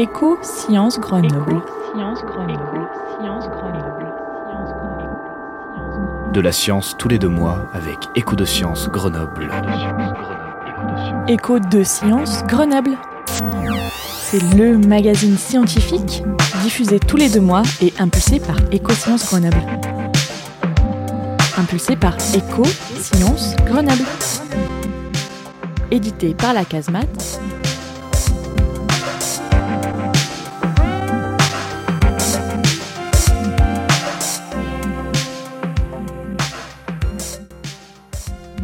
Éco Sciences Grenoble. De la science tous les deux mois avec Écho de Sciences Grenoble. Écho de Sciences Grenoble. C'est le magazine scientifique diffusé tous les deux mois et impulsé par Éco Sciences Grenoble. Impulsé par Éco Sciences Grenoble. Édité par la Casemate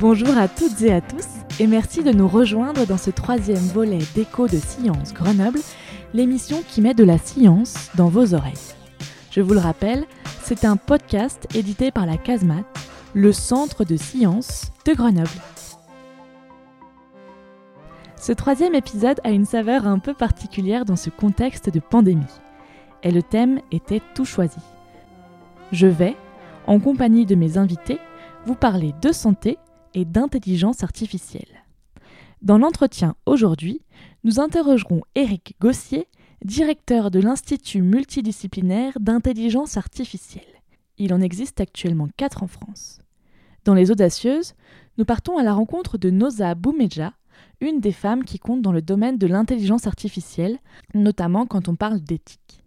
Bonjour à toutes et à tous et merci de nous rejoindre dans ce troisième volet d'Écho de Science Grenoble, l'émission qui met de la science dans vos oreilles. Je vous le rappelle, c'est un podcast édité par la Casemate, le centre de science de Grenoble. Ce troisième épisode a une saveur un peu particulière dans ce contexte de pandémie. Et le thème était tout choisi. Je vais, en compagnie de mes invités, vous parler de santé et d'intelligence artificielle. Dans l'entretien aujourd'hui, nous interrogerons Éric Gossier, directeur de l'Institut multidisciplinaire d'intelligence artificielle. Il en existe actuellement quatre en France. Dans Les Audacieuses, nous partons à la rencontre de Noza Boumeja, une des femmes qui compte dans le domaine de l'intelligence artificielle, notamment quand on parle d'éthique.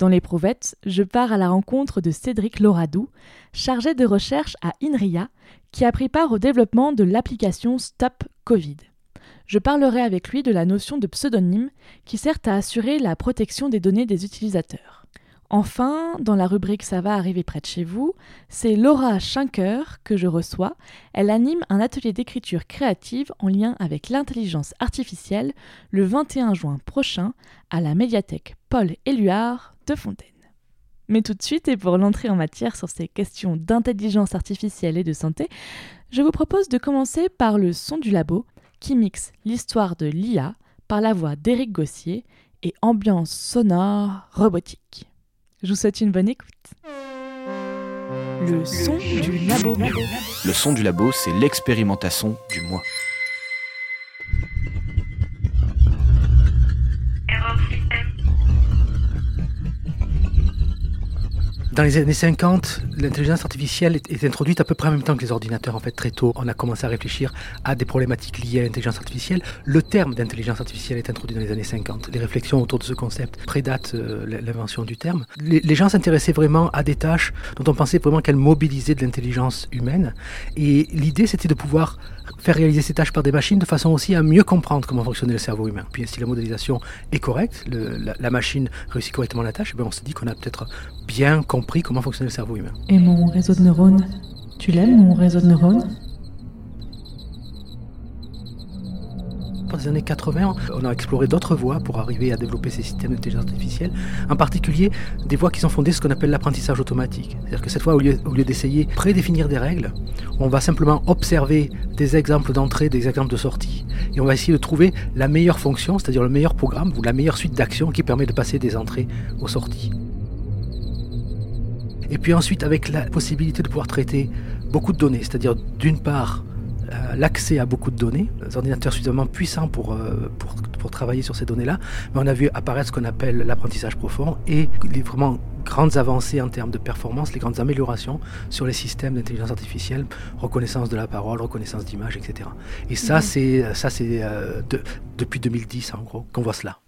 Dans Les Prouvettes, je pars à la rencontre de Cédric Loradou, chargé de recherche à INRIA, qui a pris part au développement de l'application Stop Covid. Je parlerai avec lui de la notion de pseudonyme qui sert à assurer la protection des données des utilisateurs. Enfin, dans la rubrique Ça va arriver près de chez vous, c'est Laura Schinker que je reçois. Elle anime un atelier d'écriture créative en lien avec l'intelligence artificielle le 21 juin prochain à la médiathèque Paul Éluard Fontaine. Mais tout de suite, et pour l'entrée en matière sur ces questions d'intelligence artificielle et de santé, je vous propose de commencer par le son du labo, qui mixe l'histoire de l'IA par la voix d'Éric Gossier et ambiance sonore robotique. Je vous souhaite une bonne écoute. Le son du labo. C'est l'expérimentation du mois. Dans les années 50, l'intelligence artificielle est, introduite à peu près en même temps que les ordinateurs. En fait, très tôt, on a commencé à réfléchir à des problématiques liées à l'intelligence artificielle. Le terme d'intelligence artificielle est introduit dans les années 50. Les réflexions autour de ce concept prédatent euh, l'invention du terme. Les, gens s'intéressaient vraiment à des tâches dont on pensait vraiment qu'elles mobilisaient de l'intelligence humaine. Et l'idée, c'était de pouvoir faire réaliser ces tâches par des machines de façon aussi à mieux comprendre comment fonctionnait le cerveau humain. Puis si la modélisation est correcte, la, machine réussit correctement la tâche, bien on se dit qu'on a peut-être bien compris comment fonctionnait le cerveau humain. Et mon réseau de neurones Tu l'aimes, mon réseau de neurones? Dans les années 80, on a exploré d'autres voies pour arriver à développer ces systèmes d'intelligence artificielle, en particulier des voies qui sont fondées sur ce qu'on appelle l'apprentissage automatique. C'est-à-dire que cette fois, au lieu, au lieu d'essayer prédéfinir des règles, on va simplement observer des exemples d'entrée, des exemples de sortie, et on va essayer de trouver la meilleure fonction, c'est-à-dire le meilleur programme ou la meilleure suite d'actions qui permet de passer des entrées aux sorties. Et puis ensuite, avec la possibilité de pouvoir traiter beaucoup de données, c'est-à-dire d'une part euh, l'accès à beaucoup de données, des ordinateurs suffisamment puissants pour, euh, pour, pour travailler sur ces données-là. Mais on a vu apparaître ce qu'on appelle l'apprentissage profond et les vraiment grandes avancées en termes de performance, les grandes améliorations sur les systèmes d'intelligence artificielle, reconnaissance de la parole, reconnaissance d'image, etc. Et ça, mhm. c'est ça c'est euh, depuis 2010 en gros qu'on voit cela.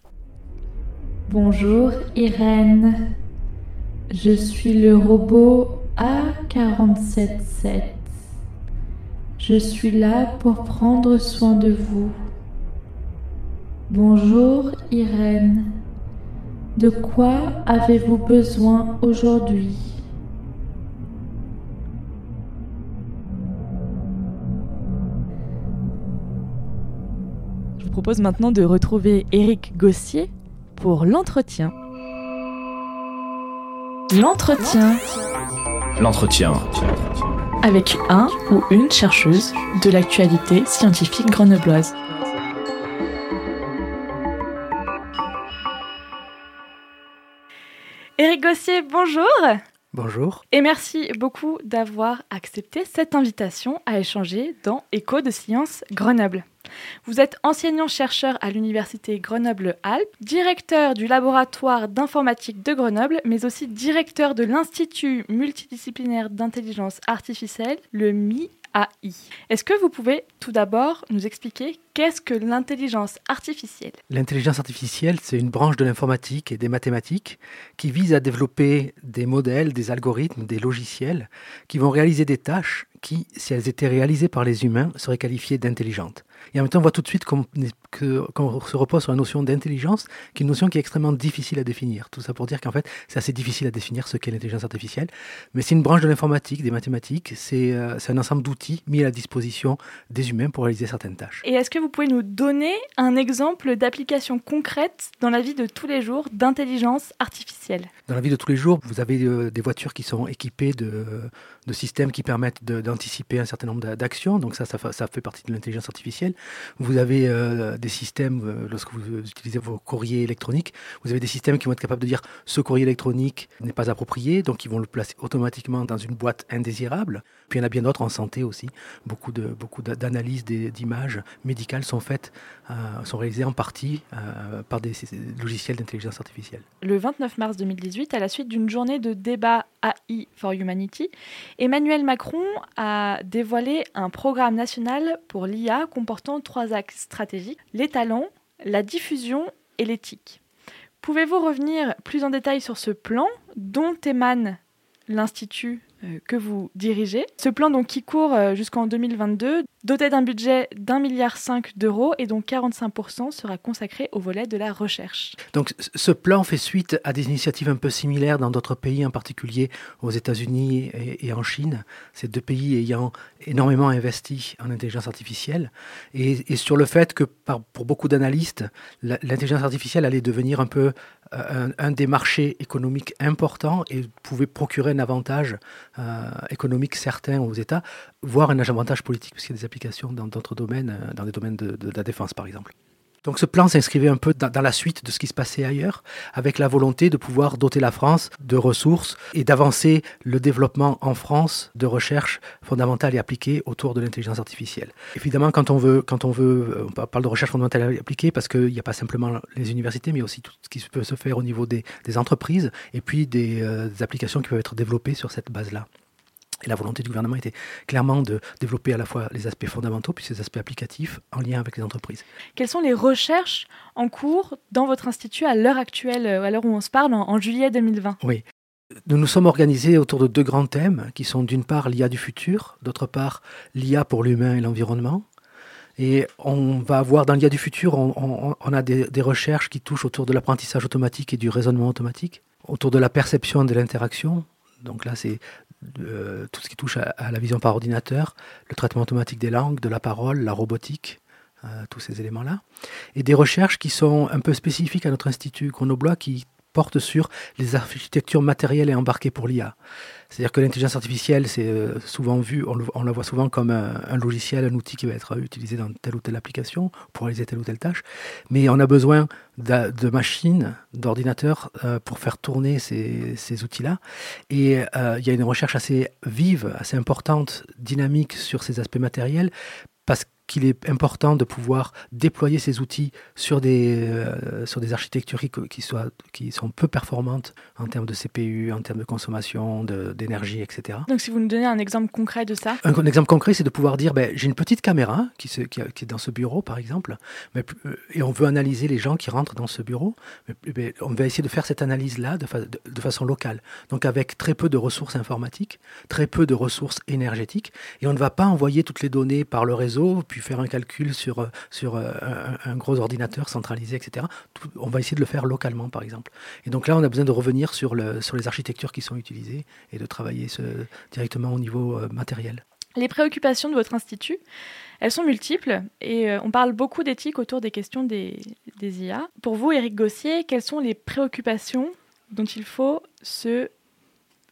Bonjour Irène, je suis le robot A477. Je suis là pour prendre soin de vous. Bonjour Irène. De quoi avez-vous besoin aujourd'hui? Je vous propose maintenant de retrouver Éric Gossier pour l'entretien. L'entretien. L'entretien avec un ou une chercheuse de l'actualité scientifique grenobloise. Éric Gossier, bonjour Bonjour. Et merci beaucoup d'avoir accepté cette invitation à échanger dans Écho de Sciences Grenoble. Vous êtes enseignant-chercheur à l'Université Grenoble-Alpes, directeur du laboratoire d'informatique de Grenoble, mais aussi directeur de l'Institut multidisciplinaire d'intelligence artificielle, le MI Est-ce que vous pouvez tout d'abord nous expliquer qu'est-ce que l'intelligence artificielle? L'intelligence artificielle, c'est une branche de l'informatique et des mathématiques qui vise à développer des modèles, des algorithmes, des logiciels qui vont réaliser des tâches qui, si elles étaient réalisées par les humains, seraient qualifiées d'intelligentes. Et en même temps, on voit tout de suite qu'on se repose sur la notion d'intelligence, qui est une notion qui est extrêmement difficile à définir. Tout ça pour dire qu'en fait, c'est assez difficile à définir ce qu'est l'intelligence artificielle. Mais c'est une branche de l'informatique, des mathématiques. Euh, c'est un ensemble d'outils mis à la disposition des humains pour réaliser certaines tâches. Et est-ce que vous pouvez nous donner un exemple d'application concrète dans la vie de tous les jours d'intelligence artificielle? Dans la vie de tous les jours, vous avez euh, des voitures qui sont équipées de, de systèmes qui permettent d'anticiper un certain nombre d'actions. Donc ça, ça, fait partie de l'intelligence artificielle. Vous avez euh, des systèmes, euh, lorsque vous utilisez vos courriers électroniques, vous avez des systèmes qui vont être capables de dire ce courrier électronique n'est pas approprié, donc ils vont le placer automatiquement dans une boîte indésirable. Puis il y en a bien d'autres en santé aussi. Beaucoup de beaucoup d'analyses d'images médicales sont faites, euh, sont réalisées en partie par des, logiciels d'intelligence artificielle. Le 29 mars 2018, à la suite d'une journée de débat AI for Humanity, Emmanuel Macron a dévoilé un programme national pour l'IA comportant trois axes stratégiques, les talents, la diffusion et l'éthique. Pouvez-vous revenir plus en détail sur ce plan dont émane l'Institut que vous dirigez. Ce plan donc qui court euh, jusqu'en 2022, doté d'un budget d'un milliard cinq d'euros et dont 45% sera consacré au volet de la recherche. Donc ce plan fait suite à des initiatives un peu similaires dans d'autres pays, en particulier aux États-Unis et, en Chine, ces deux pays ayant énormément investi en intelligence artificielle, et, sur le fait que pour beaucoup d'analystes, l'intelligence artificielle allait devenir un peu un, des marchés économiques importants et pouvait procurer un avantage euh, économique certain aux États, voire un avantage politique, puisqu'il y a des applications dans d'autres domaines, euh, dans des domaines de la défense par exemple. Donc ce plan s'inscrivait un peu dans, la suite de ce qui se passait ailleurs, avec la volonté de pouvoir doter la France de ressources et d'avancer le développement en France de recherche fondamentale et appliquée autour de l'intelligence artificielle. Évidemment, quand on veut, quand on veut, on parle de recherche fondamentale et appliquée parce qu'il n'y a pas simplement les universités, mais aussi tout ce qui peut se faire au niveau des, entreprises et puis des, euh, des applications qui peuvent être développées sur cette base-là. Et la volonté du gouvernement était clairement de développer à la fois les aspects fondamentaux puis ces aspects applicatifs en lien avec les entreprises. Quelles sont les recherches en cours dans votre institut à l'heure actuelle, à l'heure où on se parle, en, juillet 2020 Oui. Nous nous sommes organisés autour de deux grands thèmes qui sont d'une part l'IA du futur, d'autre part l'IA pour l'humain et l'environnement. Et on va avoir dans l'IA du futur, on, a des, des, recherches qui touchent autour de l'apprentissage automatique et du raisonnement automatique, autour de la perception et de l'interaction. Donc là, c'est de, tout ce qui touche à, la vision par ordinateur, le traitement automatique des langues, de la parole, la robotique, euh, tous ces éléments-là. Et des recherches qui sont un peu spécifiques à notre institut grenoblois qui portent sur les architectures matérielles et embarquées pour l'IA. C'est-à-dire que l'intelligence artificielle, c'est euh, souvent vu, on, la voit souvent comme un, logiciel, un outil qui va être utilisé dans telle ou telle application pour réaliser telle ou telle tâche. Mais on a besoin de, machines, d'ordinateurs euh, pour faire tourner ces, ces outils-là. Et euh, il y a une recherche assez vive, assez importante, dynamique sur ces aspects matériels parce qu'il est important de pouvoir déployer ces outils sur des, euh, sur des architectures qui, soient, qui sont peu performantes en termes de CPU, en termes de consommation, d'énergie, etc. Donc si vous nous donnez un exemple concret de ça Un, exemple concret, c'est de pouvoir dire, ben, j'ai une petite caméra qui, se, qui, est dans ce bureau, par exemple, mais, euh, et on veut analyser les gens qui rentrent dans ce bureau. Mais, ben, on va essayer de faire cette analyse-là de, de, façon locale. Donc avec très peu de ressources informatiques, très peu de ressources énergétiques, et on ne va pas envoyer toutes les données par le réseau, puis faire un calcul sur, euh, sur euh, un, gros ordinateur centralisé, etc. on va essayer de le faire localement, par exemple. Et donc là, on a besoin de revenir sur, le, sur les architectures qui sont utilisées et de travailler ce, directement au niveau euh, matériel. Les préoccupations de votre institut, elles sont multiples et on parle beaucoup d'éthique autour des questions des, des IA. Pour vous, Éric Gossier, quelles sont les préoccupations dont il faut se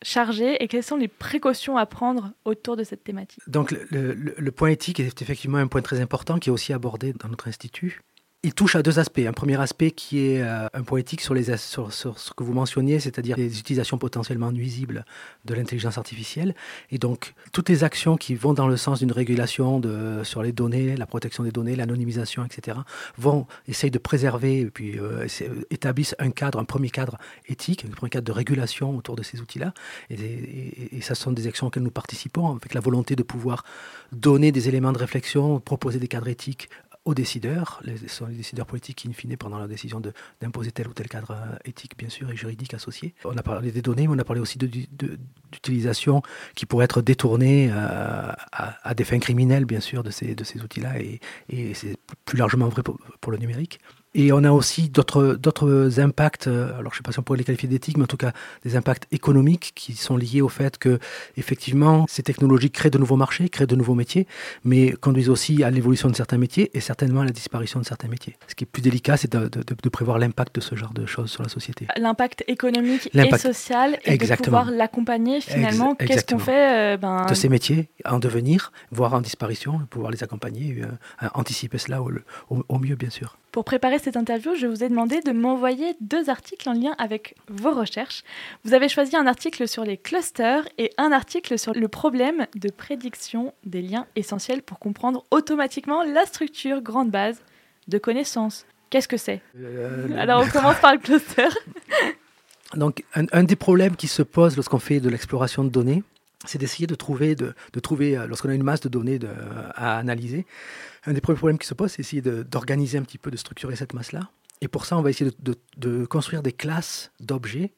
et quelles sont les précautions à prendre autour de cette thématique? Donc le, point éthique est effectivement un point très important qui est aussi abordé dans notre institut. Il touche à deux aspects. Un premier aspect qui est euh, un point éthique sur, ce que vous mentionniez, c'est-à-dire les utilisations potentiellement nuisibles de l'intelligence artificielle. Et donc, toutes les actions qui vont dans le sens d'une régulation sur les données, la protection des données, l'anonymisation, etc., vont essayer de préserver et puis euh, établissent un cadre, un premier cadre éthique, un premier cadre de régulation autour de ces outils-là. Et, et, et, ça sont des actions auxquelles nous participons avec la volonté de pouvoir donner des éléments de réflexion, proposer des cadres éthiques aux décideurs, les, sont les décideurs politiques qui, in fine, pendant la décision d'imposer tel ou tel cadre euh, éthique, bien sûr, et juridique associé. On a parlé des données, mais on a parlé aussi d'utilisation qui pourrait être détournée euh, à, à, des fins criminelles, bien sûr, de ces, de ces outils-là, et, et c'est plus largement vrai pour, pour le numérique. Et on a aussi d'autres impacts, euh, alors je ne sais pas si on pourrait les qualifier d'éthiques, mais en tout cas des impacts économiques qui sont liés au fait que, effectivement, ces technologies créent de nouveaux marchés, créent de nouveaux métiers, mais conduisent aussi à l'évolution de certains métiers et certainement à la disparition de certains métiers. Ce qui est plus délicat, c'est de, de, de, prévoir l'impact de ce genre de choses sur la société. L'impact économique et social et Exactement. de pouvoir l'accompagner finalement. Qu'est-ce qu'on fait euh, ben... De ces métiers en devenir, voire en disparition, pouvoir les accompagner, euh, anticiper cela au, au, au mieux, bien sûr. Pour préparer cette interview, je vous ai demandé de m'envoyer deux articles en lien avec vos recherches. Vous avez choisi un article sur les clusters et un article sur le problème de prédiction des liens essentiels pour comprendre automatiquement la structure grande base de connaissances. Qu'est-ce que c'est euh, Alors on commence par le cluster. Donc un, un, des problèmes qui se pose lorsqu'on fait de l'exploration de données, c'est d'essayer de trouver, de, trouver euh, lorsqu'on a une masse de données de, à analyser, un des premiers problèmes qui se pose, c'est essayer d'organiser un petit peu, de structurer cette masse-là. Et pour ça, on va essayer de construire des classes d'objets.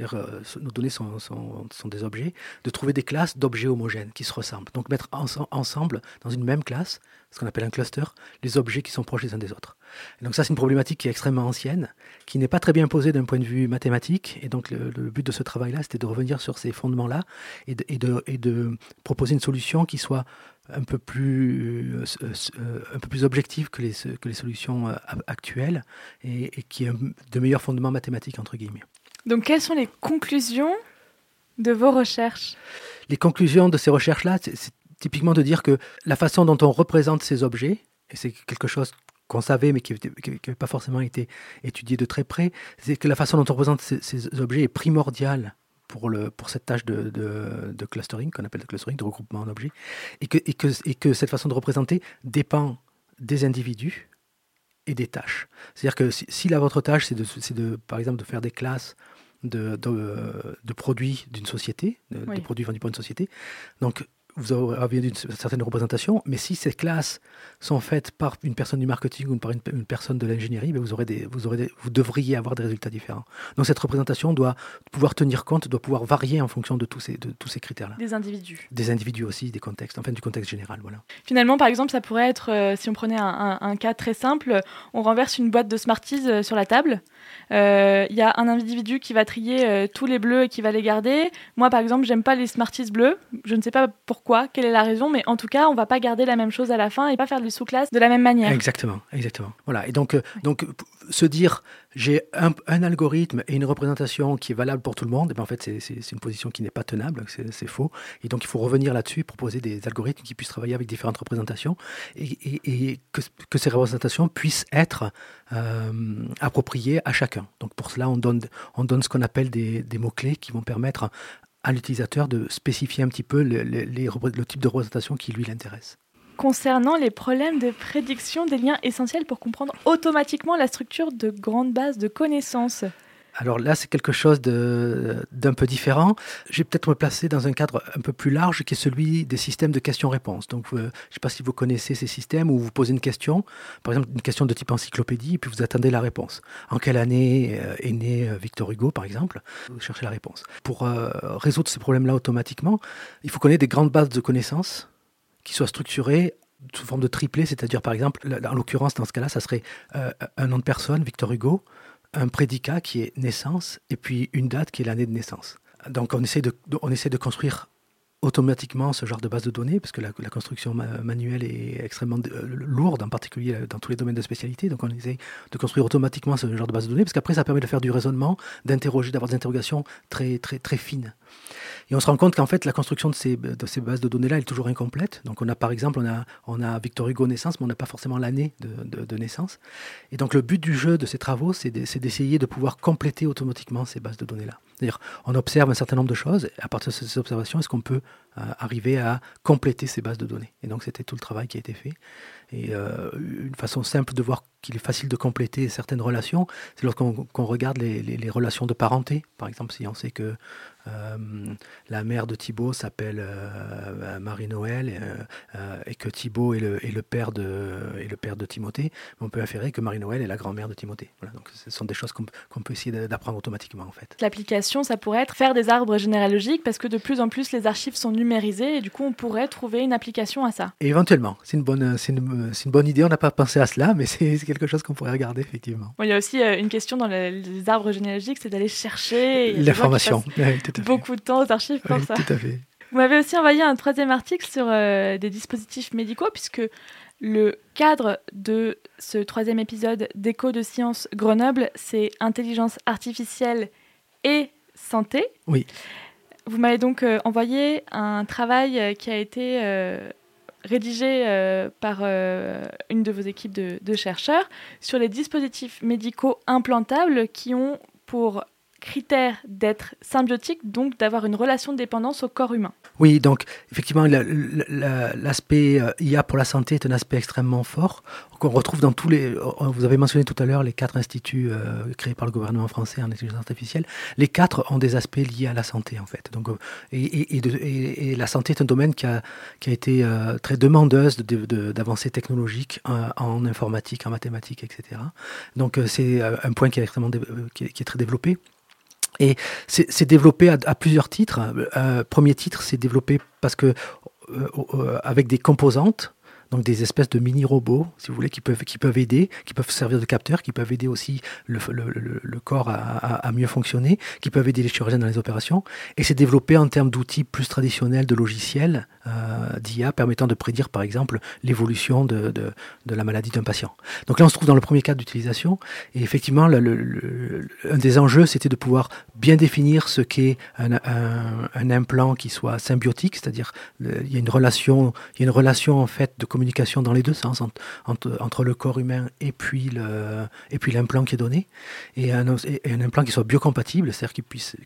Euh, nos données sont, sont, sont, des objets, de trouver des classes d'objets homogènes qui se ressemblent. Donc mettre en, ensemble, dans une même classe, ce qu'on appelle un cluster, les objets qui sont proches les uns des autres. Donc ça, c'est une problématique qui est extrêmement ancienne, qui n'est pas très bien posée d'un point de vue mathématique. Et donc le, but de ce travail-là, c'était de revenir sur ces fondements-là et et, de, et de proposer une solution qui soit un peu plus, euh, euh, un peu plus objective que les, que les solutions actuelles et, qui a de meilleurs fondements mathématiques, entre guillemets. Donc, quelles sont les conclusions de vos recherches? Les conclusions de ces recherches-là, c'est typiquement de dire que la façon dont on représente ces objets, et c'est quelque chose qu'on savait mais qui n'avait pas forcément été étudié de très près, c'est que la façon dont on représente ces, objets est primordiale pour, le, pour cette tâche de, de, de clustering, qu'on appelle de clustering, de regroupement en objets, et que, et, que, et que cette façon de représenter dépend des individus et des tâches. C'est-à-dire que si, si la votre tâche, c'est de, de, par exemple, de faire des classes de, de, de produits d'une société, de, oui. de produits vendus par une société, donc vous avez une certaine représentation, mais si ces classes sont faites par une personne du marketing ou par une, une personne de l'ingénierie, ben vous, aurez des, vous, aurez des, vous devriez avoir des résultats différents. Donc cette représentation doit pouvoir tenir compte, doit pouvoir varier en fonction de tous ces, de tous ces critères-là. Des individus. Des individus aussi, des contextes, enfin du contexte général. Voilà. Finalement, par exemple, ça pourrait être, euh, si on prenait un, un, un, cas très simple, on renverse une boîte de Smarties euh, sur la table. Il euh, y a un individu qui va trier tous les bleus et qui va les garder. Moi, par exemple, j'aime pas les Smarties bleus. Je ne sais pas pourquoi, quelle est la raison, mais en tout cas, on va pas garder la même chose à la fin et pas faire du sous-classe de la même manière. Exactement, exactement. Voilà. Et donc, euh, oui. donc se dire j'ai un, un, algorithme et une représentation qui est valable pour tout le monde, et ben en fait, c'est une position qui n'est pas tenable, c'est faux. Et donc, il faut revenir là-dessus, proposer des algorithmes qui puissent travailler avec différentes représentations et, et, et que, que, ces représentations puissent être euh, appropriées à chacun. Donc, pour cela, on donne, on donne ce qu'on appelle des, des mots-clés qui vont permettre à l'utilisateur de spécifier un petit peu le, type de représentation qui lui l'intéresse concernant les problèmes de prédiction des liens essentiels pour comprendre automatiquement la structure de grandes bases de connaissances. Alors là, c'est quelque chose d'un peu différent. Je vais peut-être me placer dans un cadre un peu plus large qui est celui des systèmes de questions-réponses. Donc, euh, je ne sais pas si vous connaissez ces systèmes où vous posez une question, par exemple une question de type encyclopédie, et puis vous attendez la réponse. En quelle année euh, est né euh, Victor Hugo, par exemple? Vous cherchez la réponse. Pour résoudre ces problèmes-là automatiquement, il faut connaître des grandes bases de connaissances qui soit structuré sous forme de triplé, c'est-à-dire par exemple, en l'occurrence dans ce cas-là, ça serait un nom de personne, Victor Hugo, un prédicat qui est naissance, et puis une date qui est l'année de naissance. Donc on essaie de, on essaie de construire automatiquement ce genre de base de données, parce que la, construction ma manuelle est extrêmement euh, lourde, en particulier euh, dans tous les domaines de spécialité. Donc on essaie de construire automatiquement ce genre de base de données, parce qu'après ça permet de faire du raisonnement, d'interroger, d'avoir des interrogations très, très, très fines. Et on se rend compte qu'en fait, la construction de ces, bases de données-là est toujours incomplète. Donc, on a par exemple, on a, on a Victor Hugo naissance, mais on n'a pas forcément l'année de, de, naissance. Et donc, le but du jeu de ces travaux, c'est d'essayer de pouvoir compléter automatiquement ces bases de données-là. C'est-à-dire, on observe un certain nombre de choses, et à partir de ces observations, est-ce qu'on peut euh, arriver à compléter ces bases de données? Et donc, c'était tout le travail qui a été fait. Et euh, une façon simple de voir qu'il est facile de compléter certaines relations, c'est lorsqu'on regarde les, les, relations de parenté. Par exemple, si on sait que euh, la mère de Thibaut s'appelle euh, Marie-Noël et que Thibaut est le, est le, père de, est le père de Timothée, on peut inférer que Marie-Noël est la grand-mère de Timothée. Voilà, donc ce sont des choses qu'on peut essayer d'apprendre automatiquement en fait. L'application, ça pourrait être faire des arbres généalogiques parce que de plus en plus les archives sont numérisées et du coup on pourrait trouver une application à ça. éventuellement, c'est une bonne, c'est une, c'est une bonne idée. On n'a pas pensé à cela, mais c'est quelque chose qu'on pourrait regarder, effectivement. il y a aussi euh, une question dans les, arbres généalogiques, c'est d'aller chercher l'information. beaucoup de temps aux archives pour ça. Tout à fait. Vous m'avez aussi envoyé un troisième article sur euh, des dispositifs médicaux, puisque le cadre de ce troisième épisode d'Écho de Sciences Grenoble, c'est intelligence artificielle et santé. Oui. Vous m'avez donc euh, envoyé un travail qui a été rédigé euh, par euh, une de vos équipes de, chercheurs sur les dispositifs médicaux implantables qui ont pour critère d'être symbiotiques, donc d'avoir une relation de dépendance au corps humain. Oui, donc effectivement, l'aspect euh, IA pour la santé est un aspect extrêmement fort qu'on retrouve dans tous les. Vous avez mentionné tout à l'heure les quatre instituts euh, créés par le gouvernement français en intelligence artificielle. Les quatre ont des aspects liés à la santé en fait. Donc, euh, et, la santé est un domaine qui a, qui a été très demandeuse d'avancées technologiques en, informatique, en mathématiques, etc. Donc c'est un point qui est extrêmement qui est très développé. Et c'est développé à, plusieurs titres. Euh, premier titre, c'est développé parce que euh, euh, avec des composantes donc des espèces de mini-robots, si vous voulez, qui peuvent, aider, qui peuvent servir de capteurs, qui peuvent aider aussi le, corps à, mieux fonctionner, qui peuvent aider les chirurgiens dans les opérations. Et c'est développé en termes d'outils plus traditionnels de logiciels d'IA permettant de prédire, par exemple, l'évolution de, de, la maladie d'un patient. Donc là, on se trouve dans le premier cadre d'utilisation. Et effectivement, un des enjeux, c'était de pouvoir bien définir ce qu'est un, un, implant qui soit symbiotique, c'est-à-dire il y a une relation, il y a une relation en fait de communication dans les deux sens, entre, entre, le corps humain et puis, le, et puis l'implant qui est donné, et un, et un implant qui soit biocompatible, c'est-à-dire qui puisse,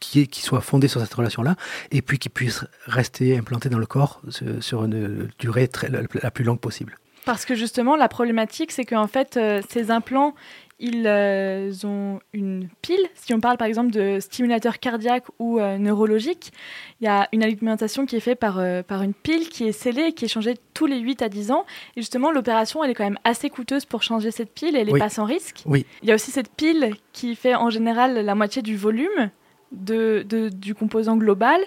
qui, qui, soit fondé sur cette relation-là, et puis qui puisse rester implanté dans le corps sur une durée très, la plus longue possible. Parce que justement, la problématique, c'est qu'en fait, euh, ces implants, ils euh, ont une pile. Si on parle par exemple de stimulateur cardiaque ou euh, neurologique, il y a une alimentation qui est faite par, par une pile qui est scellée et qui est changée tous les 8 à 10 ans. Et justement, l'opération, elle est quand même assez coûteuse pour changer cette pile et elle n'est pas sans risque. Oui. Il y a aussi cette pile qui fait en général la moitié du volume de, du composant global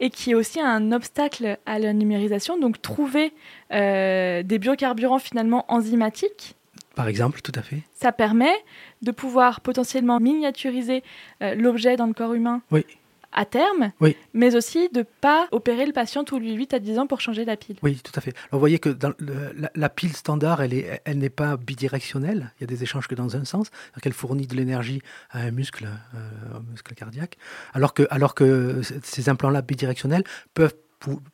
et qui est aussi un obstacle à la numérisation. Donc trouver des biocarburants finalement enzymatiques par exemple, tout à fait. Ça permet de pouvoir potentiellement miniaturiser euh, l'objet dans le corps humain oui. À terme, oui. mais aussi de ne pas opérer le patient tous les 8 à 10 ans pour changer la pile. Oui, tout à fait. Alors, vous voyez que dans la, pile standard, elle n'est elle pas bidirectionnelle. Il y a des échanges que dans un sens, qu'elle fournit de l'énergie à un muscle, euh, un muscle cardiaque, alors que, alors que ces implants-là bidirectionnels peuvent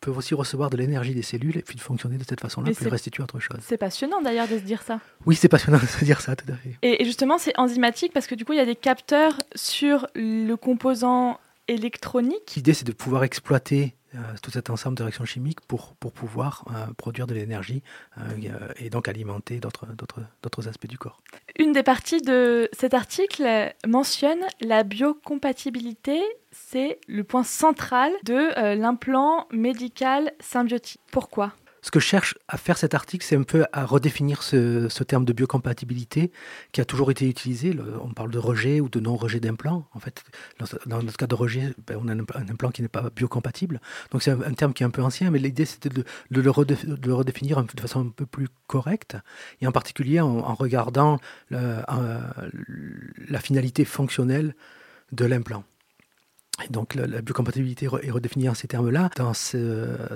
peuvent aussi recevoir de l'énergie des cellules et puis de fonctionner de cette façon-là, puis restituer autre chose. C'est passionnant d'ailleurs de se dire ça. Oui, c'est passionnant de se dire ça, tout à fait. Et, justement, c'est enzymatique parce que du coup, il y a des capteurs sur le composant électronique. L'idée, c'est de pouvoir exploiter euh, tout cet ensemble de réactions chimiques pour, pour pouvoir euh, produire de l'énergie euh, et donc alimenter d'autres aspects du corps. Une des parties de cet article mentionne la biocompatibilité, c'est le point central de l'implant médical symbiotique. Pourquoi? Ce que cherche à faire cet article, c'est un peu à redéfinir ce, terme de biocompatibilité qui a toujours été utilisé. on parle de rejet ou de non-rejet d'implant. En fait, dans notre cas de rejet, ben, on a un, implant qui n'est pas biocompatible. Donc c'est un, terme qui est un peu ancien, mais l'idée c'était de, le redéfinir de façon un peu plus correcte, et en particulier en, regardant la finalité fonctionnelle de l'implant. Et donc la, la biocompatibilité est redéfinie en ces termes-là, dans, ce,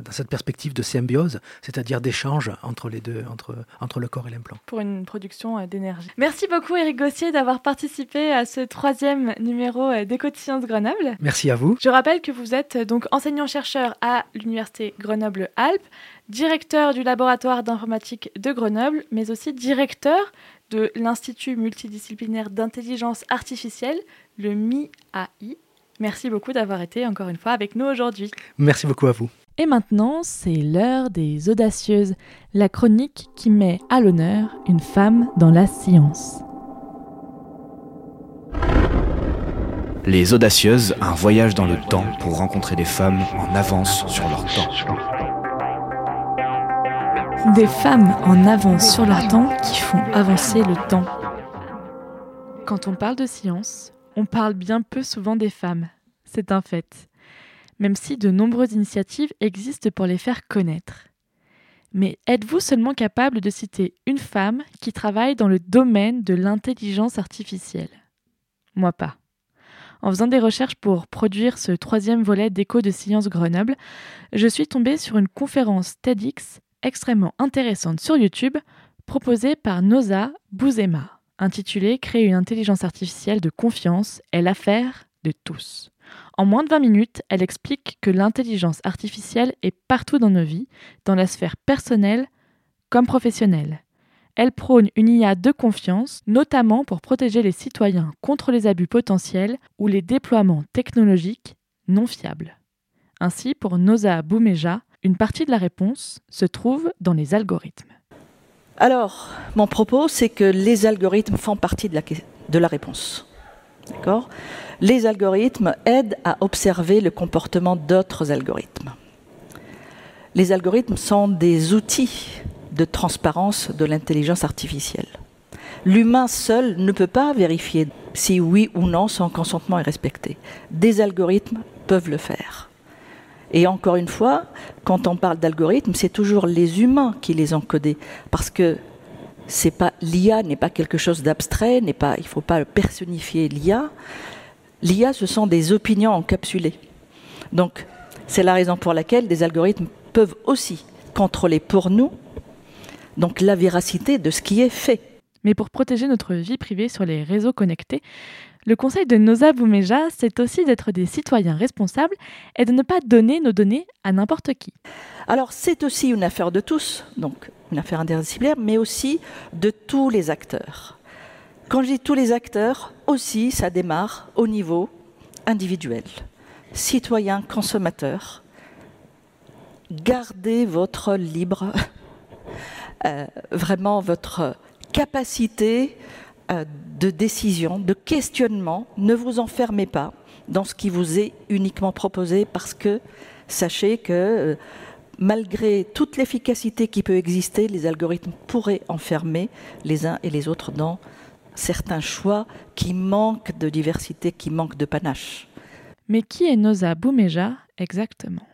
dans cette perspective de symbiose, c'est-à-dire d'échange entre les deux, entre, entre le corps et l'implant. Pour une production euh, d'énergie. Merci beaucoup Eric Gossier d'avoir participé à ce troisième numéro euh, d'Éco de Sciences Grenoble. Merci à vous. Je rappelle que vous êtes euh, donc enseignant-chercheur à l'Université Grenoble-Alpes, directeur du laboratoire d'informatique de Grenoble, mais aussi directeur de l'Institut multidisciplinaire d'intelligence artificielle, le MIAI. Merci beaucoup d'avoir été encore une fois avec nous aujourd'hui. Merci beaucoup à vous. Et maintenant, c'est l'heure des audacieuses, la chronique qui met à l'honneur une femme dans la science. Les audacieuses, un voyage dans le temps pour rencontrer des femmes en avance sur leur temps. Des femmes en avance sur leur temps qui font avancer le temps. Quand on parle de science, on parle bien peu souvent des femmes. C'est un fait. Même si de nombreuses initiatives existent pour les faire connaître. Mais êtes-vous seulement capable de citer une femme qui travaille dans le domaine de l'intelligence artificielle? Moi pas. En faisant des recherches pour produire ce troisième volet d'Écho de Sciences Grenoble, je suis tombée sur une conférence TEDx extrêmement intéressante sur YouTube proposée par Noza Bouzema, intitulée Créer une intelligence artificielle de confiance est l'affaire de tous. En moins de 20 minutes, elle explique que l'intelligence artificielle est partout dans nos vies, dans la sphère personnelle comme professionnelle. Elle prône une IA de confiance, notamment pour protéger les citoyens contre les abus potentiels ou les déploiements technologiques non fiables. Ainsi, pour Noza Boumeja, une partie de la réponse se trouve dans les algorithmes. Alors, mon propos, c'est que les algorithmes font partie de la, réponse. D'accord? Les algorithmes aident à observer le comportement d'autres algorithmes. Les algorithmes sont des outils de transparence de l'intelligence artificielle. L'humain seul ne peut pas vérifier si oui ou non son consentement est respecté. Des algorithmes peuvent le faire. Et encore une fois, quand on parle d'algorithmes, c'est toujours les humains qui les ont codés, parce que l'IA n'est pas quelque chose d'abstrait, n'est pas, il faut pas personnifier l'IA. L'IA, ce sont des opinions encapsulées. Donc, c'est la raison pour laquelle des algorithmes peuvent aussi contrôler pour nous la véracité de ce qui est fait. Mais pour protéger notre vie privée sur les réseaux connectés, le conseil de Noza Boumeja, c'est aussi d'être des citoyens responsables et de ne pas donner nos données à n'importe qui. Alors c'est aussi une affaire de tous, donc une affaire interdisciplinaire, mais aussi de tous les acteurs. Quand je dis tous les acteurs, aussi ça démarre au niveau individuel. Citoyens, consommateurs, gardez votre libre, euh, vraiment votre capacité de décision, de questionnement. Ne vous enfermez pas dans ce qui vous est uniquement proposé parce que sachez que euh, malgré toute l'efficacité qui peut exister, les algorithmes pourraient enfermer les uns et les autres dans certains choix qui manquent de diversité, qui manquent de panache. Mais qui est Noza Boumeja exactement?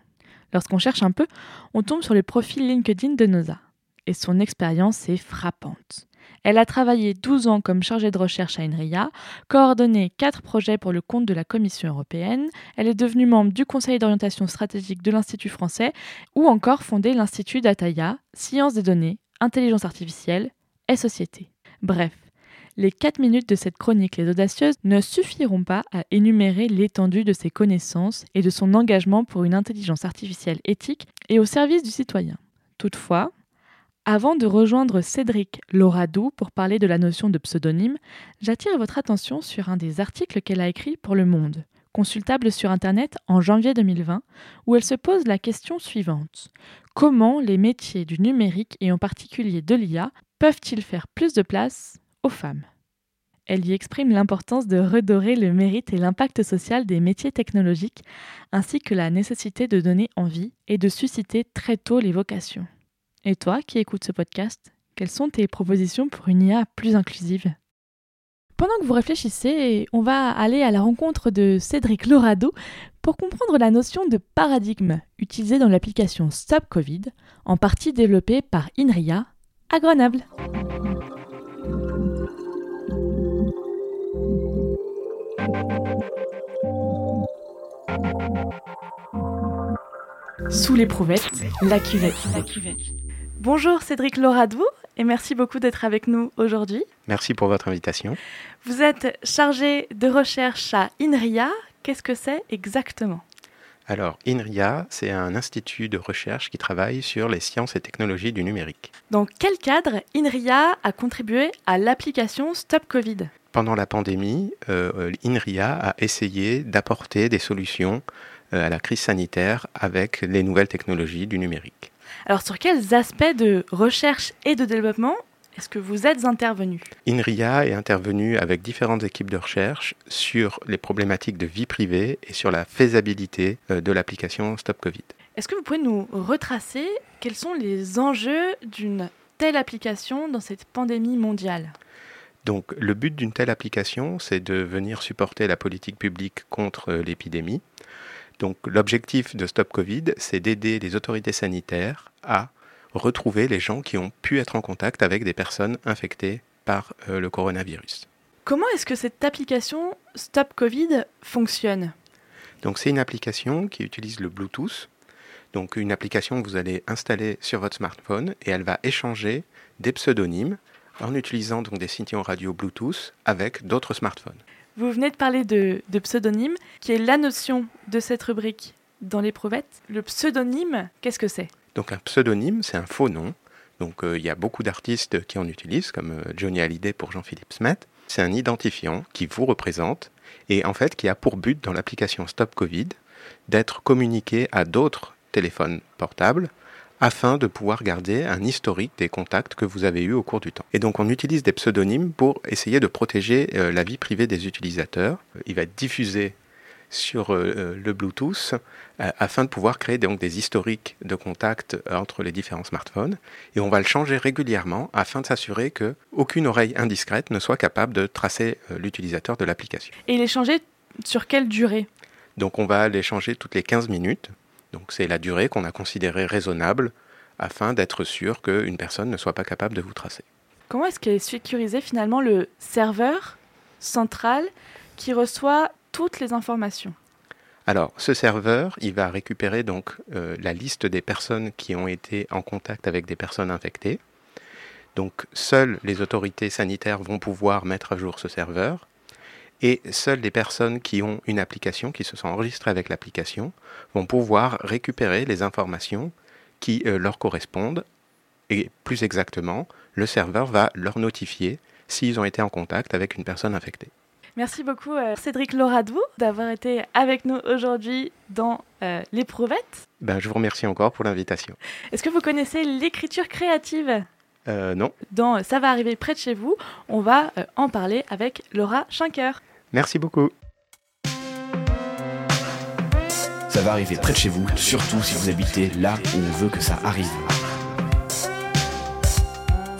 Lorsqu'on cherche un peu, on tombe sur le profil LinkedIn de Noza. Et son expérience est frappante. Elle a travaillé 12 ans comme chargée de recherche à INRIA, coordonné 4 projets pour le compte de la Commission européenne, elle est devenue membre du Conseil d'orientation stratégique de l'Institut français ou encore fondé l'Institut Dataya, Sciences des données, Intelligence artificielle et Société. Bref, les 4 minutes de cette chronique Les Audacieuses ne suffiront pas à énumérer l'étendue de ses connaissances et de son engagement pour une intelligence artificielle éthique et au service du citoyen. Toutefois, avant de rejoindre Cédric Loradou pour parler de la notion de pseudonyme, j'attire votre attention sur un des articles qu'elle a écrit pour Le Monde, consultable sur Internet en janvier 2020, où elle se pose la question suivante. Comment les métiers du numérique et en particulier de l'IA peuvent-ils faire plus de place aux femmes? Elle y exprime l'importance de redorer le mérite et l'impact social des métiers technologiques, ainsi que la nécessité de donner envie et de susciter très tôt les vocations. Et toi qui écoutes ce podcast, quelles sont tes propositions pour une IA plus inclusive? Pendant que vous réfléchissez, on va aller à la rencontre de Cédric Lorado pour comprendre la notion de paradigme utilisée dans l'application Stop Covid, en partie développée par INRIA à Grenoble. sous la cuvette. La cuvette. Bonjour Cédric Loradou et merci beaucoup d'être avec nous aujourd'hui. Merci pour votre invitation. Vous êtes chargé de recherche à INRIA. Qu'est-ce que c'est exactement? Alors, INRIA, c'est un institut de recherche qui travaille sur les sciences et technologies du numérique. Dans quel cadre INRIA a contribué à l'application Stop Covid? Pendant la pandémie, euh, INRIA a essayé d'apporter des solutions euh, à la crise sanitaire avec les nouvelles technologies du numérique. Alors, sur quels aspects de recherche et de développement est-ce que vous êtes intervenu? INRIA est intervenu avec différentes équipes de recherche sur les problématiques de vie privée et sur la faisabilité euh, de l'application Stop Covid. Est-ce que vous pouvez nous retracer quels sont les enjeux d'une telle application dans cette pandémie mondiale? Donc le but d'une telle application, c'est de venir supporter la politique publique contre euh, l'épidémie. Donc l'objectif de Stop Covid, c'est d'aider les autorités sanitaires à retrouver les gens qui ont pu être en contact avec des personnes infectées par euh, le coronavirus. Comment est-ce que cette application Stop Covid fonctionne? Donc c'est une application qui utilise le Bluetooth. Donc une application que vous allez installer sur votre smartphone et elle va échanger des pseudonymes en utilisant donc des signaux radio Bluetooth avec d'autres smartphones. Vous venez de parler de, pseudonyme, qui est la notion de cette rubrique dans les provettes. Le pseudonyme, qu'est-ce que c'est? Donc un pseudonyme, c'est un faux nom. Donc euh, il y a beaucoup d'artistes qui en utilisent, comme euh, Johnny Hallyday pour Jean-Philippe Smet. C'est un identifiant qui vous représente et en fait qui a pour but dans l'application Stop Covid d'être communiqué à d'autres téléphones portables afin de pouvoir garder un historique des contacts que vous avez eus au cours du temps. Et donc on utilise des pseudonymes pour essayer de protéger euh, la vie privée des utilisateurs. Il va être diffusé sur euh, euh, le Bluetooth euh, afin de pouvoir créer donc des historiques de contact entre les différents smartphones. Et on va le changer régulièrement afin de s'assurer que aucune oreille indiscrète ne soit capable de tracer l'utilisateur de l'application. Et les changer sur quelle durée? Donc on va les changer toutes les 15 minutes. Donc c'est la durée qu'on a considérée raisonnable afin d'être sûr qu'une personne ne soit pas capable de vous tracer. Comment est-ce qu'est sécurisé finalement le serveur central qui reçoit toutes les informations? Alors, ce serveur, il va récupérer donc euh, la liste des personnes qui ont été en contact avec des personnes infectées. Donc, seules les autorités sanitaires vont pouvoir mettre à jour ce serveur. Et seules les personnes qui ont une application, qui se sont enregistrées avec l'application, vont pouvoir récupérer les informations qui euh, leur correspondent. Et plus exactement, le serveur va leur notifier s'ils ont été en contact avec une personne infectée. Merci beaucoup euh, Cédric Loradou d'avoir été avec nous aujourd'hui dans euh, Les Ben, je vous remercie encore pour l'invitation. Est-ce que vous connaissez l'écriture créative? Euh, Non. Dans Ça va arriver près de chez vous, on va euh, en parler avec Laura Schinker. Merci beaucoup. Ça va arriver près de chez vous, surtout si vous habitez là où on veut que ça arrive.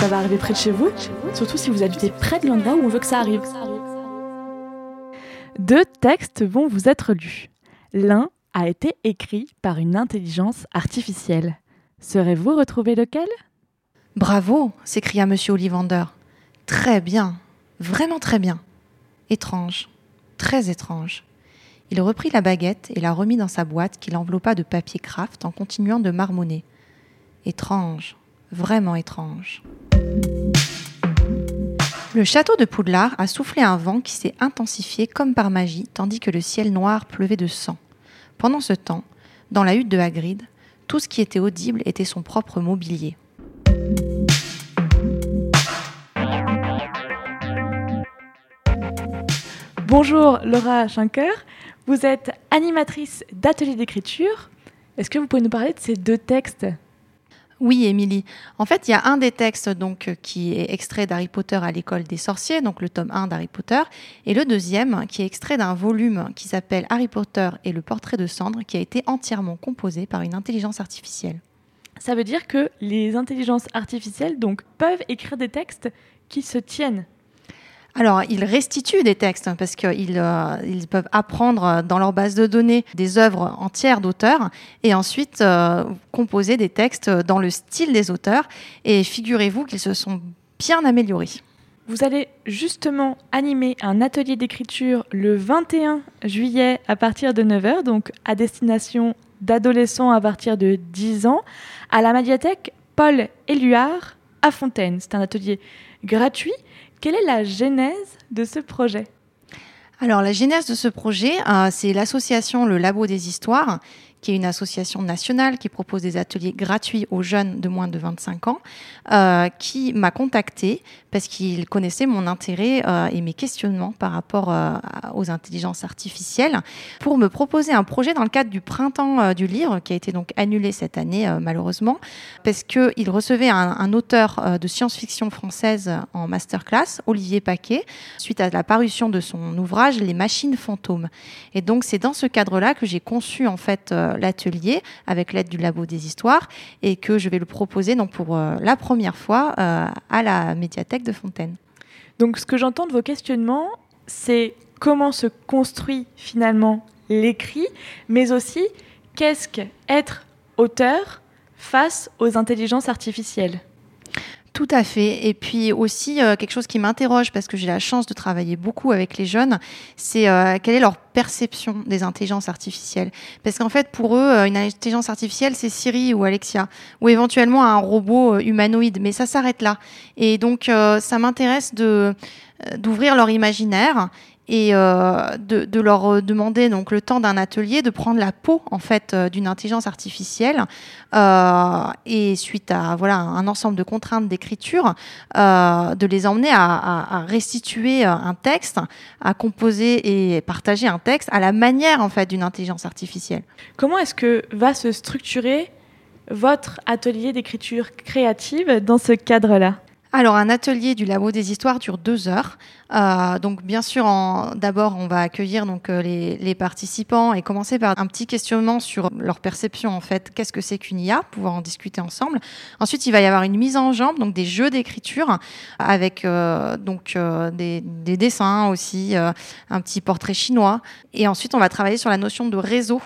Ça va arriver près de chez vous, surtout si vous habitez près de l'endroit où on veut que ça arrive. Deux textes vont vous être lus. L'un a été écrit par une intelligence artificielle. Saurez-vous retrouver lequel? Bravo s'écria M. Ollivander. Très bien, vraiment très bien. Étrange, très étrange. Il reprit la baguette et la remit dans sa boîte qu'il enveloppa de papier craft en continuant de marmonner. Étrange, vraiment étrange. Le château de Poudlard a soufflé un vent qui s'est intensifié comme par magie, tandis que le ciel noir pleuvait de sang. Pendant ce temps, dans la hutte de Hagrid, tout ce qui était audible était son propre mobilier. Bonjour Laura Schinker, vous êtes animatrice d'atelier d'écriture. Est-ce que vous pouvez nous parler de ces deux textes? Oui, Émilie. En fait, il y a un des textes donc qui est extrait d'Harry Potter à l'école des sorciers, donc le tome 1 d'Harry Potter, et le deuxième qui est extrait d'un volume qui s'appelle Harry Potter et le portrait de Cendre, qui a été entièrement composé par une intelligence artificielle. Ça veut dire que les intelligences artificielles donc peuvent écrire des textes qui se tiennent alors, ils restituent des textes parce qu'ils euh, ils peuvent apprendre dans leur base de données des œuvres entières d'auteurs et ensuite euh, composer des textes dans le style des auteurs. Et figurez-vous qu'ils se sont bien améliorés. Vous allez justement animer un atelier d'écriture le 21 juillet à partir de 9h, donc à destination d'adolescents à partir de 10 ans à la médiathèque Paul Éluard à Fontaine. C'est un atelier gratuit. Quelle est la genèse de ce projet? Alors la genèse de ce projet, euh, c'est l'association Le Labo des Histoires qui est une association nationale qui propose des ateliers gratuits aux jeunes de moins de 25 ans, euh, qui m'a contacté parce qu'il connaissait mon intérêt euh, et mes questionnements par rapport euh, aux intelligences artificielles pour me proposer un projet dans le cadre du printemps du livre qui a été donc annulé cette année malheureusement parce qu'il recevait un, auteur de science-fiction française en masterclass, Olivier Paquet, suite à la parution de son ouvrage Les machines fantômes. Et donc c'est dans ce cadre-là que j'ai conçu en fait l'atelier avec l'aide du Labo des Histoires et que je vais le proposer donc pour euh, la première fois euh, à la médiathèque de Fontaine. Donc ce que j'entends de vos questionnements, c'est comment se construit finalement l'écrit, mais aussi qu'est-ce qu'être auteur face aux intelligences artificielles? Tout à fait. Et puis aussi, euh, quelque chose qui m'interroge, parce que j'ai la chance de travailler beaucoup avec les jeunes, c'est euh, quelle est leur perception des intelligences artificielles. Parce qu'en fait, pour eux, euh, une intelligence artificielle, c'est Siri ou Alexia, ou éventuellement un robot humanoïde, mais ça s'arrête là. Et donc, ça m'intéresse de d'ouvrir leur imaginaire et euh, de, leur euh, demander donc le temps d'un atelier de prendre la peau en fait euh, d'une intelligence artificielle et suite à voilà un ensemble de contraintes d'écriture de les emmener à, restituer un texte à composer et partager un texte à la manière en fait d'une intelligence artificielle. Comment est-ce que va se structurer votre atelier d'écriture créative dans ce cadre-là? Alors, un atelier du Labo des Histoires dure deux heures. Euh, donc bien sûr, d'abord, on va accueillir donc euh, les, participants et commencer par un petit questionnement sur leur perception en fait. Qu'est-ce que c'est qu'une IA Pouvoir en discuter ensemble. Ensuite, il va y avoir une mise en jambe, donc des jeux d'écriture avec euh, donc des, dessins aussi, un petit portrait chinois. Et ensuite, on va travailler sur la notion de réseau.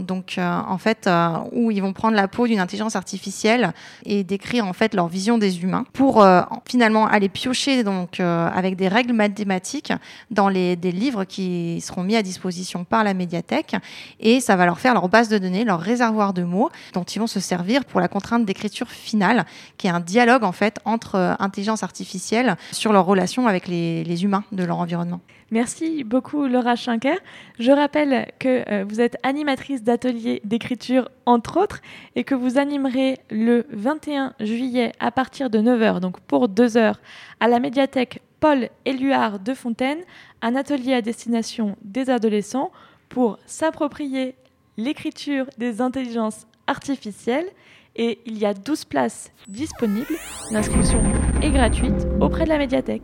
donc en fait, où ils vont prendre la peau d'une intelligence artificielle et décrire en fait leur vision des humains pour finalement aller piocher donc avec des règles mathématiques dans les, des livres qui seront mis à disposition par la médiathèque et ça va leur faire leur base de données, leur réservoir de mots dont ils vont se servir pour la contrainte d'écriture finale, qui est un dialogue en fait entre euh, intelligence artificielle sur leur relation avec les, les humains de leur environnement. Merci beaucoup Laura Schinker. Je rappelle que euh, vous êtes animatrice d'ateliers d'écriture entre autres et que vous animerez le 21 juillet à partir de 9h, donc pour 2 heures, à la médiathèque Paul Éluard de Fontaine, un atelier à destination des adolescents pour s'approprier l'écriture des intelligences artificielles et il y a 12 places disponibles. L'inscription est gratuite auprès de la médiathèque.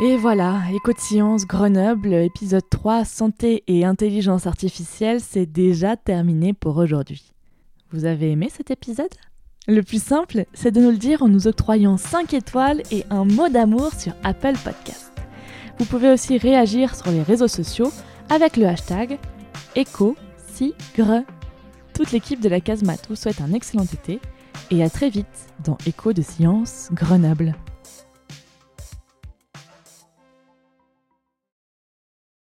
Et voilà, Éco de Science Grenoble, épisode 3, Santé et intelligence artificielle, c'est déjà terminé pour aujourd'hui. Vous avez aimé cet épisode? Le plus simple, c'est de nous le dire en nous octroyant 5 étoiles et un mot d'amour sur Apple Podcast. Vous pouvez aussi réagir sur les réseaux sociaux avec le hashtag EcoSigre. Toute l'équipe de la Casemate vous souhaite un excellent été et à très vite dans Écho de Science Grenoble.